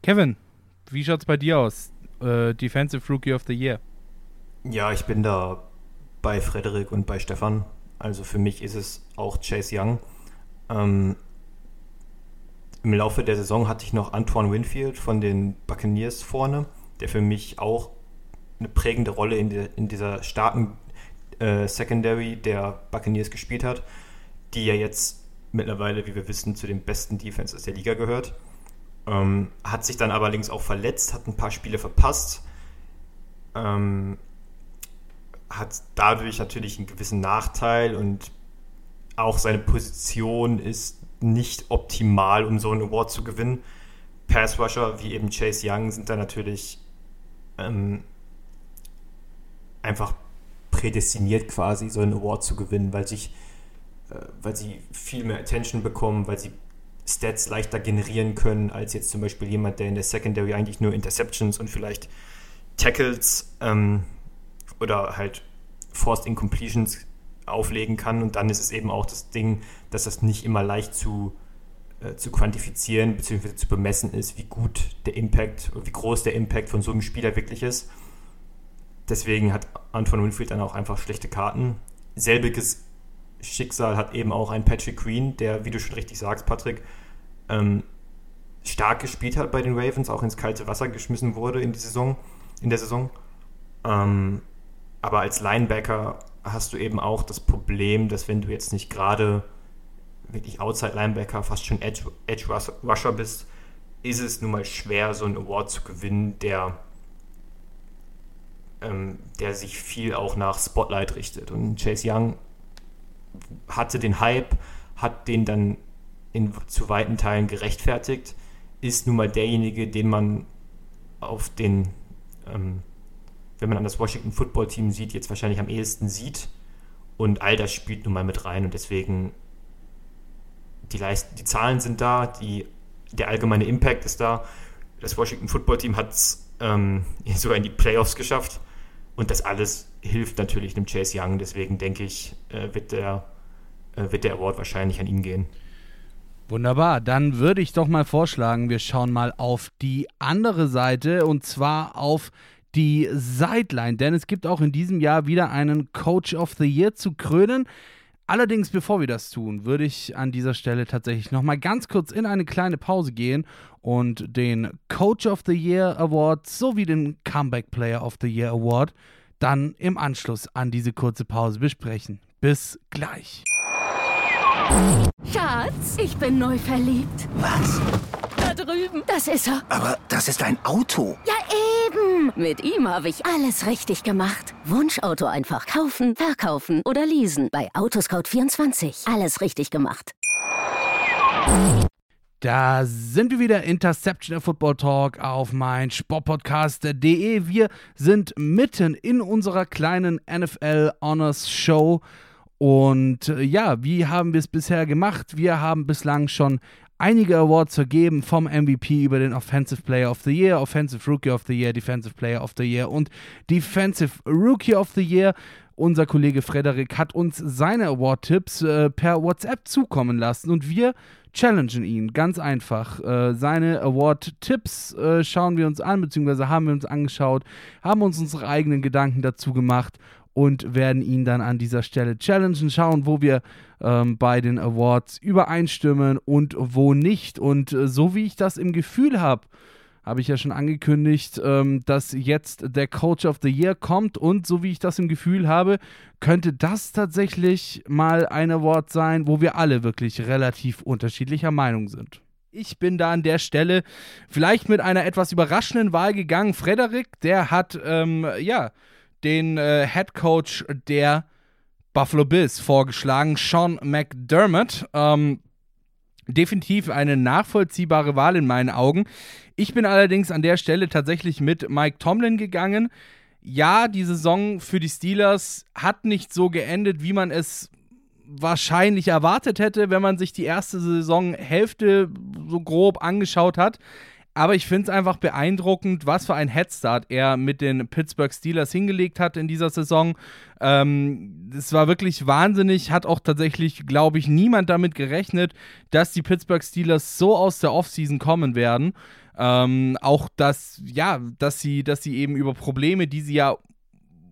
B: Kevin, wie schaut es bei dir aus? Äh, Defensive Rookie of the Year.
C: Ja, ich bin da bei Frederik und bei Stefan. Also für mich ist es auch Chase Young. Ähm, Im Laufe der Saison hatte ich noch Antoine Winfield von den Buccaneers vorne, der für mich auch eine prägende Rolle in, die, in dieser starken äh, Secondary der Buccaneers gespielt hat, die ja jetzt mittlerweile, wie wir wissen, zu den besten Defenses der Liga gehört. Ähm, hat sich dann allerdings auch verletzt, hat ein paar Spiele verpasst. Ähm, hat dadurch natürlich einen gewissen Nachteil und auch seine Position ist nicht optimal, um so einen Award zu gewinnen. Pass Rusher wie eben Chase Young sind da natürlich ähm, einfach prädestiniert quasi, so einen Award zu gewinnen, weil sich äh, weil sie viel mehr Attention bekommen, weil sie Stats leichter generieren können, als jetzt zum Beispiel jemand, der in der Secondary eigentlich nur Interceptions und vielleicht Tackles ähm, oder halt Forced Incompletions auflegen kann. Und dann ist es eben auch das Ding, dass das nicht immer leicht zu, äh, zu quantifizieren bzw. zu bemessen ist, wie gut der Impact oder wie groß der Impact von so einem Spieler wirklich ist. Deswegen hat Antoine Winfield dann auch einfach schlechte Karten. Selbiges Schicksal hat eben auch ein Patrick Queen, der, wie du schon richtig sagst, Patrick, ähm, stark gespielt hat bei den Ravens, auch ins kalte Wasser geschmissen wurde in, die Saison, in der Saison. Ähm, aber als Linebacker hast du eben auch das Problem, dass wenn du jetzt nicht gerade wirklich Outside Linebacker, fast schon Edge, Edge Rusher bist, ist es nun mal schwer, so einen Award zu gewinnen, der, ähm, der sich viel auch nach Spotlight richtet. Und Chase Young hatte den Hype, hat den dann in zu weiten Teilen gerechtfertigt, ist nun mal derjenige, den man auf den, ähm, wenn man an das Washington Football Team sieht, jetzt wahrscheinlich am ehesten sieht. Und all das spielt nun mal mit rein und deswegen die, Leist die Zahlen sind da, die der allgemeine Impact ist da. Das Washington Football Team hat es ähm, sogar in die Playoffs geschafft. Und das alles hilft natürlich dem Chase Young. Deswegen denke ich, äh, wird, der, äh, wird der Award wahrscheinlich an ihn gehen.
B: Wunderbar, dann würde ich doch mal vorschlagen, wir schauen mal auf die andere Seite und zwar auf die Sideline, denn es gibt auch in diesem Jahr wieder einen Coach of the Year zu krönen. Allerdings, bevor wir das tun, würde ich an dieser Stelle tatsächlich nochmal ganz kurz in eine kleine Pause gehen und den Coach of the Year Award sowie den Comeback Player of the Year Award dann im Anschluss an diese kurze Pause besprechen. Bis gleich.
E: Schatz, ich bin neu verliebt.
F: Was?
E: Da drüben. Das ist er.
F: Aber das ist ein Auto.
E: Ja, eben. Mit ihm habe ich alles richtig gemacht. Wunschauto einfach kaufen, verkaufen oder leasen. Bei Autoscout24. Alles richtig gemacht.
B: Da sind wir wieder, Interception der Football Talk auf mein Sportpodcast.de. Wir sind mitten in unserer kleinen NFL Honors Show und äh, ja, wie haben wir es bisher gemacht? Wir haben bislang schon einige Awards vergeben, vom MVP über den Offensive Player of the Year, Offensive Rookie of the Year, Defensive Player of the Year und Defensive Rookie of the Year. Unser Kollege Frederik hat uns seine Award-Tipps äh, per WhatsApp zukommen lassen und wir challengen ihn ganz einfach. Äh, seine Award-Tipps äh, schauen wir uns an, beziehungsweise haben wir uns angeschaut, haben uns unsere eigenen Gedanken dazu gemacht und werden ihn dann an dieser Stelle challengen, schauen, wo wir ähm, bei den Awards übereinstimmen und wo nicht. Und äh, so wie ich das im Gefühl habe, habe ich ja schon angekündigt, ähm, dass jetzt der Coach of the Year kommt und so wie ich das im Gefühl habe, könnte das tatsächlich mal ein Award sein, wo wir alle wirklich relativ unterschiedlicher Meinung sind. Ich bin da an der Stelle vielleicht mit einer etwas überraschenden Wahl gegangen. Frederik, der hat, ähm, ja, den äh, Head Coach der Buffalo Bills vorgeschlagen, Sean McDermott. Ähm, definitiv eine nachvollziehbare Wahl in meinen Augen. Ich bin allerdings an der Stelle tatsächlich mit Mike Tomlin gegangen. Ja, die Saison für die Steelers hat nicht so geendet, wie man es wahrscheinlich erwartet hätte, wenn man sich die erste Saisonhälfte so grob angeschaut hat. Aber ich finde es einfach beeindruckend, was für ein Headstart er mit den Pittsburgh Steelers hingelegt hat in dieser Saison. Ähm, es war wirklich wahnsinnig, hat auch tatsächlich, glaube ich, niemand damit gerechnet, dass die Pittsburgh Steelers so aus der Offseason kommen werden. Ähm, auch dass, ja, dass sie, dass sie eben über Probleme, die sie ja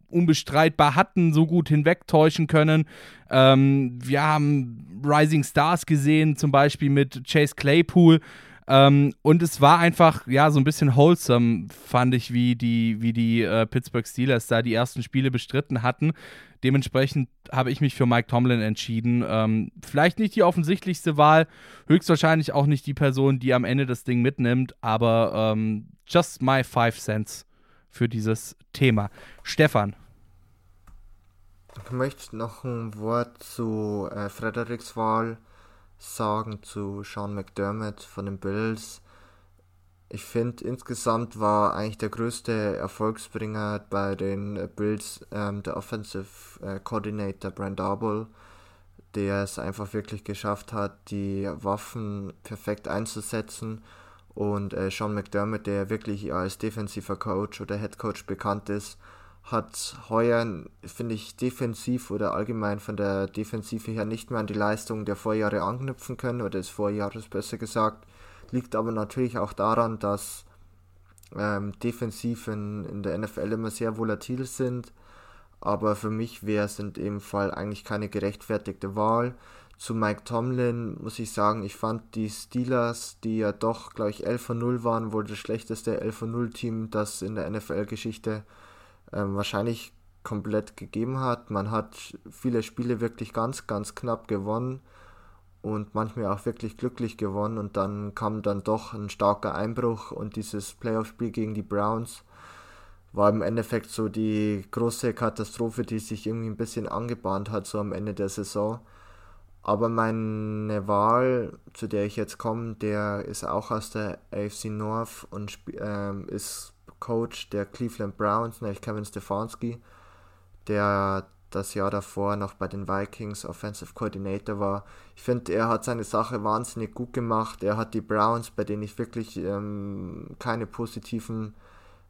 B: unbestreitbar hatten, so gut hinwegtäuschen können. Ähm, wir haben Rising Stars gesehen, zum Beispiel mit Chase Claypool. Ähm, und es war einfach, ja, so ein bisschen wholesome, fand ich, wie die, wie die äh, Pittsburgh Steelers da die ersten Spiele bestritten hatten. Dementsprechend habe ich mich für Mike Tomlin entschieden. Ähm, vielleicht nicht die offensichtlichste Wahl, höchstwahrscheinlich auch nicht die Person, die am Ende das Ding mitnimmt, aber ähm, just my five cents für dieses Thema. Stefan.
D: Ich möchte noch ein Wort zu äh, Frederiks Wahl sagen zu Sean McDermott von den Bills. Ich finde, insgesamt war eigentlich der größte Erfolgsbringer bei den Bills ähm, der Offensive äh, Coordinator Brian Darble, der es einfach wirklich geschafft hat, die Waffen perfekt einzusetzen. Und äh, Sean McDermott, der wirklich als defensiver Coach oder Head Coach bekannt ist, hat heuer, finde ich, defensiv oder allgemein von der Defensive her nicht mehr an die Leistung der Vorjahre anknüpfen können oder des Vorjahres besser gesagt. Liegt aber natürlich auch daran, dass ähm, Defensiven in der NFL immer sehr volatil sind. Aber für mich wäre es in dem Fall eigentlich keine gerechtfertigte Wahl. Zu Mike Tomlin muss ich sagen, ich fand die Steelers, die ja doch, glaube ich, 11 von 0 waren, wohl das schlechteste 11 von 0 Team, das in der NFL-Geschichte äh, ähm, wahrscheinlich komplett gegeben hat. Man hat viele Spiele wirklich ganz, ganz knapp gewonnen und manchmal auch wirklich glücklich gewonnen und dann kam dann doch ein starker Einbruch und dieses Playoff-Spiel gegen die Browns war im Endeffekt so die große Katastrophe, die sich irgendwie ein bisschen angebahnt hat, so am Ende der Saison. Aber meine Wahl, zu der ich jetzt komme, der ist auch aus der AFC North und ähm, ist Coach der Cleveland Browns, nämlich Kevin Stefanski, der das Jahr davor noch bei den Vikings Offensive Coordinator war. Ich finde, er hat seine Sache wahnsinnig gut gemacht. Er hat die Browns, bei denen ich wirklich ähm, keine positiven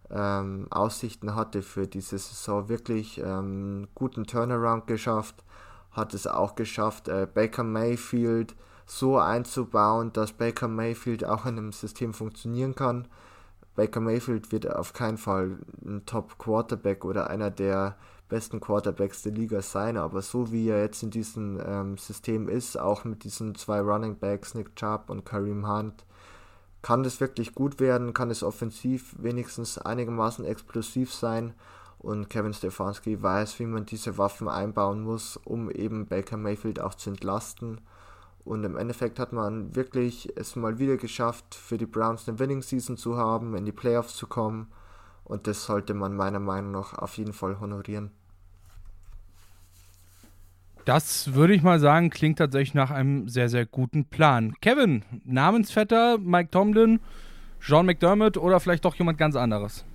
D: ähm, Aussichten hatte für diese Saison, wirklich ähm, guten Turnaround geschafft. Hat es auch geschafft, äh, Baker Mayfield so einzubauen, dass Baker Mayfield auch in einem System funktionieren kann. Baker Mayfield wird auf keinen Fall ein Top Quarterback oder einer der besten Quarterbacks der Liga sein, aber so wie er jetzt in diesem ähm, System ist, auch mit diesen zwei Running Backs, Nick Chubb und Kareem Hunt, kann das wirklich gut werden, kann es offensiv wenigstens einigermaßen explosiv sein und Kevin Stefanski weiß, wie man diese Waffen einbauen muss, um eben Baker Mayfield auch zu entlasten. Und im Endeffekt hat man wirklich es mal wieder geschafft, für die Browns eine Winning Season zu haben, in die Playoffs zu kommen. Und das sollte man meiner Meinung nach auf jeden Fall honorieren.
B: Das würde ich mal sagen, klingt tatsächlich nach einem sehr, sehr guten Plan. Kevin, Namensvetter, Mike Tomlin, Sean McDermott oder vielleicht doch jemand ganz anderes?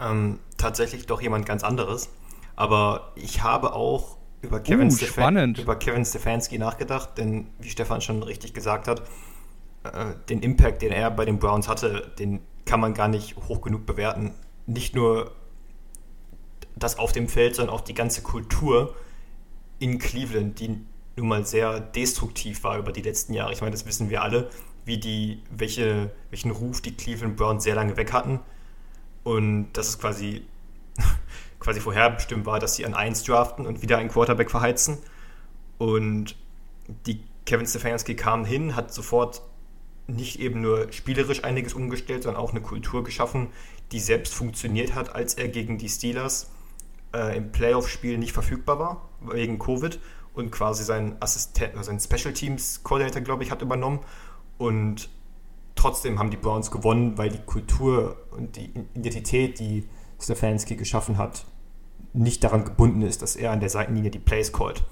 C: Ähm, tatsächlich doch jemand ganz anderes. Aber ich habe auch über Kevin, uh, Stefan über Kevin Stefanski nachgedacht, denn wie Stefan schon richtig gesagt hat, äh, den Impact, den er bei den Browns hatte, den kann man gar nicht hoch genug bewerten. Nicht nur das auf dem Feld, sondern auch die ganze Kultur, in Cleveland, die nun mal sehr destruktiv war über die letzten Jahre. Ich meine, das wissen wir alle, wie die, welche, welchen Ruf die Cleveland Browns sehr lange weg hatten. Und dass es quasi, quasi vorherbestimmt war, dass sie an 1 draften und wieder einen Quarterback verheizen. Und die Kevin Stefanski kam hin, hat sofort nicht eben nur spielerisch einiges umgestellt, sondern auch eine Kultur geschaffen, die selbst funktioniert hat, als er gegen die Steelers äh, im Playoff-Spiel nicht verfügbar war, wegen Covid und quasi sein Assistent, also sein Special Teams Coordinator, glaube ich, hat übernommen. Und trotzdem haben die Browns gewonnen, weil die Kultur und die Identität, die Stefanski geschaffen hat, nicht daran gebunden ist, dass er an der Seitenlinie die Plays callt.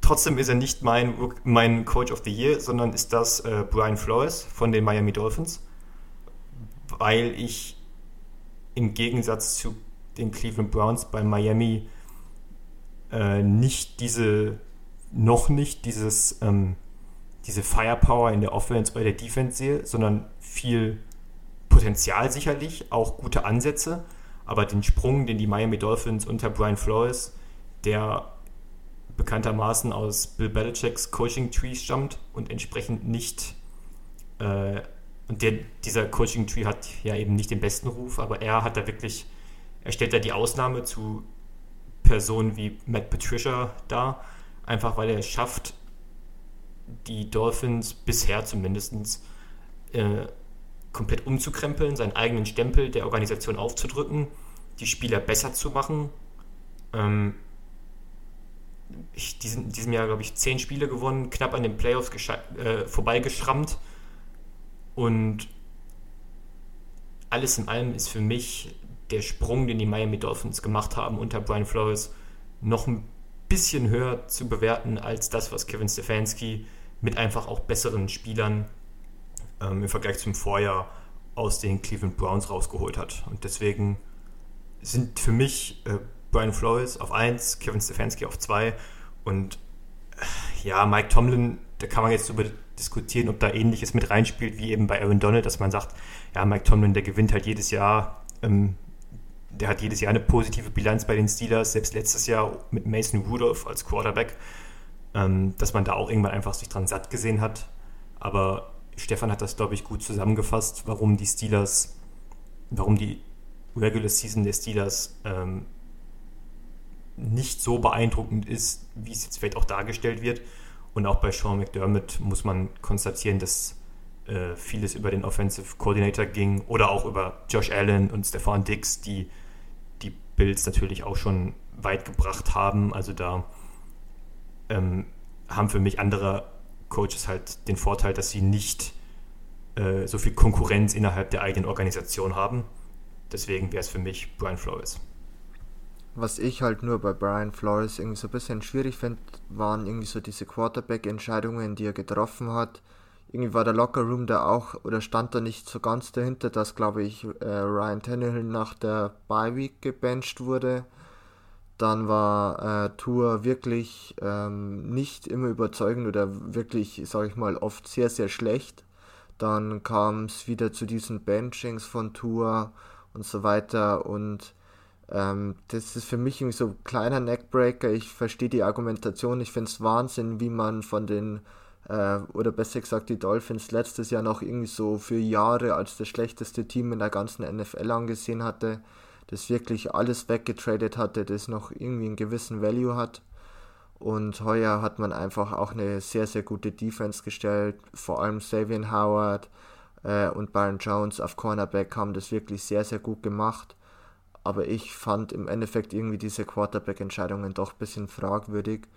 C: Trotzdem ist er nicht mein, mein Coach of the Year, sondern ist das äh, Brian Flores von den Miami Dolphins, weil ich im Gegensatz zu den Cleveland Browns bei Miami äh, nicht diese, noch nicht dieses, ähm, diese Firepower in der Offense oder der Defense sehe, sondern viel Potenzial sicherlich, auch gute Ansätze, aber den Sprung, den die Miami Dolphins unter Brian Flores, der bekanntermaßen aus Bill Belichicks Coaching Tree stammt und entsprechend nicht äh, und der, dieser Coaching Tree hat ja eben nicht den besten Ruf, aber er hat da wirklich er stellt da die Ausnahme zu Personen wie Matt Patricia dar, einfach weil er es schafft, die Dolphins bisher zumindest äh, komplett umzukrempeln, seinen eigenen Stempel der Organisation aufzudrücken, die Spieler besser zu machen. Ähm, ich, diesen, in diesem Jahr, glaube ich, zehn Spiele gewonnen, knapp an den Playoffs äh, vorbeigeschrammt. Und alles in allem ist für mich der Sprung, den die Miami Dolphins gemacht haben unter Brian Flores, noch ein bisschen höher zu bewerten als das, was Kevin Stefanski mit einfach auch besseren Spielern ähm, im Vergleich zum Vorjahr aus den Cleveland Browns rausgeholt hat. Und deswegen sind für mich äh, Brian Flores auf 1, Kevin Stefanski auf 2 und äh, ja, Mike Tomlin, da kann man jetzt darüber diskutieren, ob da ähnliches mit reinspielt wie eben bei Aaron Donald, dass man sagt, ja, Mike Tomlin, der gewinnt halt jedes Jahr ähm, der hat jedes Jahr eine positive Bilanz bei den Steelers, selbst letztes Jahr mit Mason Rudolph als Quarterback, ähm, dass man da auch irgendwann einfach sich dran satt gesehen hat. Aber Stefan hat das, glaube ich, gut zusammengefasst, warum die Steelers, warum die Regular Season der Steelers ähm, nicht so beeindruckend ist, wie es jetzt vielleicht auch dargestellt wird. Und auch bei Sean McDermott muss man konstatieren, dass äh, vieles über den Offensive Coordinator ging oder auch über Josh Allen und Stefan Dix, die die Bills natürlich auch schon weit gebracht haben. Also da ähm, haben für mich andere Coaches halt den Vorteil, dass sie nicht äh, so viel Konkurrenz innerhalb der eigenen Organisation haben. Deswegen wäre es für mich Brian Flores.
D: Was ich halt nur bei Brian Flores irgendwie so ein bisschen schwierig finde, waren irgendwie so diese Quarterback-Entscheidungen, die er getroffen hat irgendwie war der Lockerroom da auch oder stand da nicht so ganz dahinter, dass glaube ich äh, Ryan Tannehill nach der Bye Week gebencht wurde. Dann war äh, Tour wirklich ähm, nicht immer überzeugend oder wirklich, sage ich mal, oft sehr, sehr schlecht. Dann kam es wieder zu diesen Benchings von Tour und so weiter. Und ähm, das ist für mich irgendwie so ein kleiner Neckbreaker. Ich verstehe die Argumentation. Ich finde es Wahnsinn, wie man von den, äh, oder besser gesagt die Dolphins letztes Jahr noch irgendwie so für Jahre als das schlechteste Team in der ganzen NFL angesehen hatte das wirklich alles weggetradet hatte, das noch irgendwie einen gewissen Value hat. Und heuer hat man einfach auch eine sehr, sehr gute Defense gestellt. Vor allem Savian Howard äh, und Byron Jones auf Cornerback haben das wirklich sehr, sehr gut gemacht. Aber ich fand im Endeffekt irgendwie diese Quarterback-Entscheidungen doch ein bisschen fragwürdig.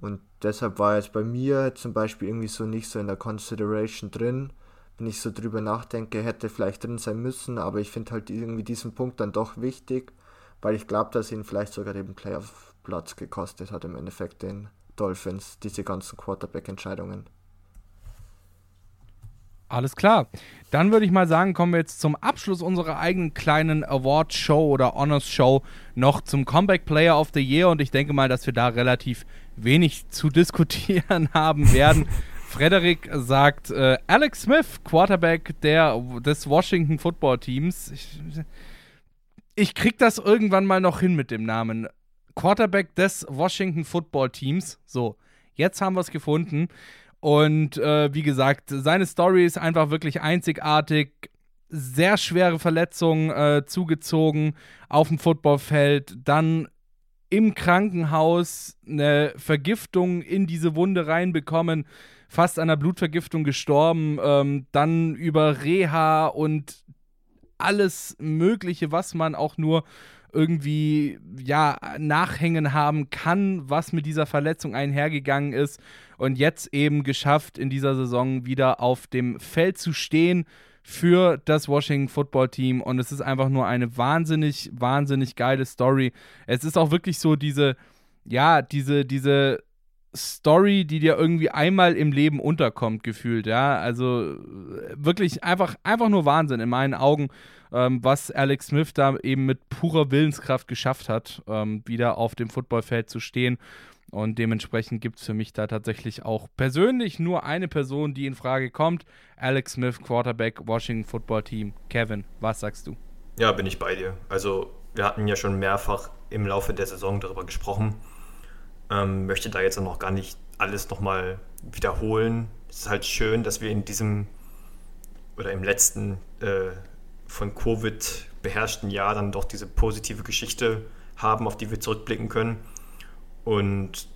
D: Und deshalb war jetzt bei mir zum Beispiel irgendwie so nicht so in der Consideration drin wenn ich so drüber nachdenke, hätte vielleicht drin sein müssen, aber ich finde halt irgendwie diesen Punkt dann doch wichtig, weil ich glaube, dass ihn vielleicht sogar den Playoff-Platz gekostet hat im Endeffekt den Dolphins, diese ganzen Quarterback-Entscheidungen.
B: Alles klar. Dann würde ich mal sagen, kommen wir jetzt zum Abschluss unserer eigenen kleinen Award-Show oder Honors-Show noch zum Comeback Player of the Year und ich denke mal, dass wir da relativ wenig zu diskutieren haben werden. Frederik sagt, äh, Alex Smith, Quarterback der, des Washington Football Teams. Ich, ich krieg das irgendwann mal noch hin mit dem Namen. Quarterback des Washington Football Teams. So, jetzt haben wir es gefunden. Und äh, wie gesagt, seine Story ist einfach wirklich einzigartig. Sehr schwere Verletzungen äh, zugezogen auf dem Footballfeld. Dann im Krankenhaus eine Vergiftung in diese Wunde reinbekommen fast an einer Blutvergiftung gestorben, ähm, dann über Reha und alles Mögliche, was man auch nur irgendwie ja nachhängen haben kann, was mit dieser Verletzung einhergegangen ist und jetzt eben geschafft in dieser Saison wieder auf dem Feld zu stehen für das Washington Football Team und es ist einfach nur eine wahnsinnig wahnsinnig geile Story. Es ist auch wirklich so diese ja, diese diese Story, die dir irgendwie einmal im Leben unterkommt, gefühlt, ja. Also wirklich einfach, einfach nur Wahnsinn in meinen Augen, ähm, was Alex Smith da eben mit purer Willenskraft geschafft hat, ähm, wieder auf dem Footballfeld zu stehen. Und dementsprechend gibt es für mich da tatsächlich auch persönlich nur eine Person, die in Frage kommt. Alex Smith, Quarterback, Washington Football Team. Kevin, was sagst du?
C: Ja, bin ich bei dir. Also, wir hatten ja schon mehrfach im Laufe der Saison darüber gesprochen ähm, möchte da jetzt noch gar nicht alles nochmal wiederholen. Es ist halt schön, dass wir in diesem oder im letzten äh, von Covid beherrschten Jahr dann doch diese positive Geschichte haben, auf die wir zurückblicken können. Und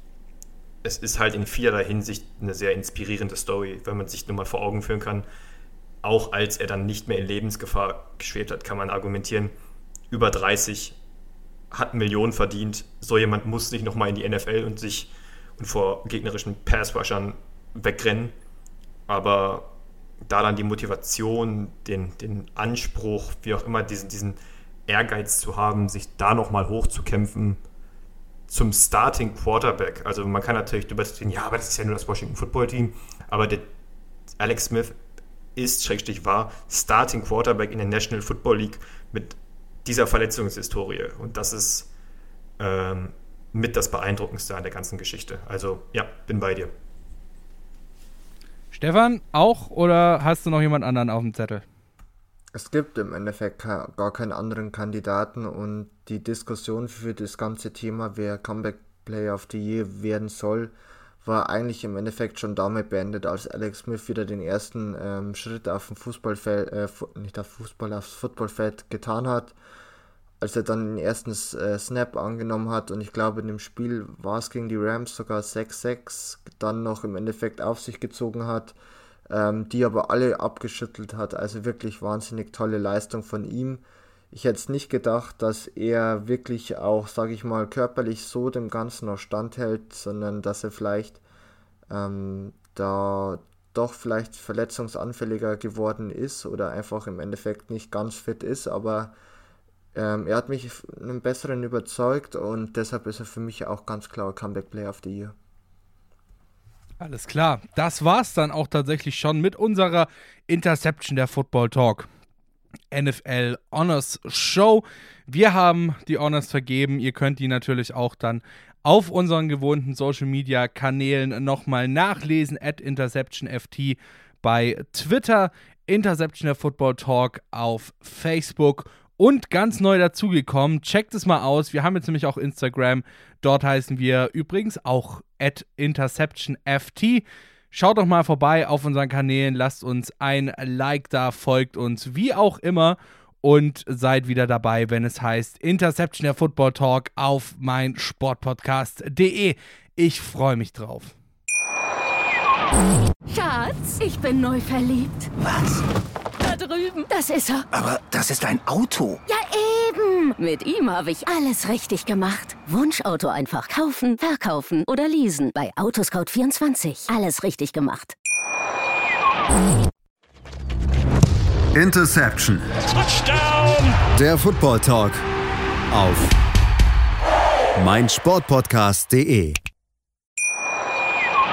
C: es ist halt in vielerlei Hinsicht eine sehr inspirierende Story, wenn man sich nur mal vor Augen führen kann. Auch als er dann nicht mehr in Lebensgefahr geschwebt hat, kann man argumentieren, über 30 hat Millionen verdient. So jemand muss nicht nochmal in die NFL und sich und vor gegnerischen Pass-Rushern wegrennen. Aber da dann die Motivation, den, den Anspruch, wie auch immer, diesen, diesen Ehrgeiz zu haben, sich da nochmal hochzukämpfen zum Starting Quarterback. Also man kann natürlich diskutieren, ja, aber das ist ja nur das Washington Football Team. Aber der Alex Smith ist, schrägstrich war, Starting Quarterback in der National Football League mit dieser Verletzungshistorie. Und das ist ähm, mit das Beeindruckendste an der ganzen Geschichte. Also ja, bin bei dir.
B: Stefan, auch oder hast du noch jemand anderen auf dem Zettel?
D: Es gibt im Endeffekt gar keinen anderen Kandidaten und die Diskussion für das ganze Thema, wer Comeback Player of the Year werden soll, war eigentlich im Endeffekt schon damit beendet, als Alex Smith wieder den ersten ähm, Schritt auf dem Fußballfeld, äh, nicht auf Fußball, aufs Footballfeld getan hat als er dann den ersten äh, Snap angenommen hat und ich glaube in dem Spiel war es gegen die Rams sogar 6-6 dann noch im Endeffekt auf sich gezogen hat, ähm, die aber alle abgeschüttelt hat. Also wirklich wahnsinnig tolle Leistung von ihm. Ich hätte es nicht gedacht, dass er wirklich auch, sage ich mal, körperlich so dem Ganzen noch standhält, sondern dass er vielleicht ähm, da doch vielleicht verletzungsanfälliger geworden ist oder einfach im Endeffekt nicht ganz fit ist, aber ähm, er hat mich einem Besseren überzeugt und deshalb ist er für mich auch ganz klar Comeback Player of the Year.
B: Alles klar, das war's dann auch tatsächlich schon mit unserer Interception der Football Talk. NFL Honors Show. Wir haben die Honors vergeben. Ihr könnt die natürlich auch dann auf unseren gewohnten Social Media Kanälen nochmal nachlesen. At InterceptionFT bei Twitter, Interception der Football Talk auf Facebook und ganz neu dazugekommen, checkt es mal aus. Wir haben jetzt nämlich auch Instagram. Dort heißen wir übrigens auch at InterceptionFT. Schaut doch mal vorbei auf unseren Kanälen, lasst uns ein Like da, folgt uns wie auch immer und seid wieder dabei, wenn es heißt Interception der Football Talk auf mein Sportpodcast.de. Ich freue mich drauf.
E: Schatz, ich bin neu verliebt.
F: Was?
E: Drüben. Das ist er.
F: Aber das ist ein Auto.
E: Ja, eben. Mit ihm habe ich alles richtig gemacht. Wunschauto einfach kaufen, verkaufen oder leasen. Bei Autoscout24. Alles richtig gemacht.
A: Interception. Touchdown. Der Football Talk. Auf meinsportpodcast.de.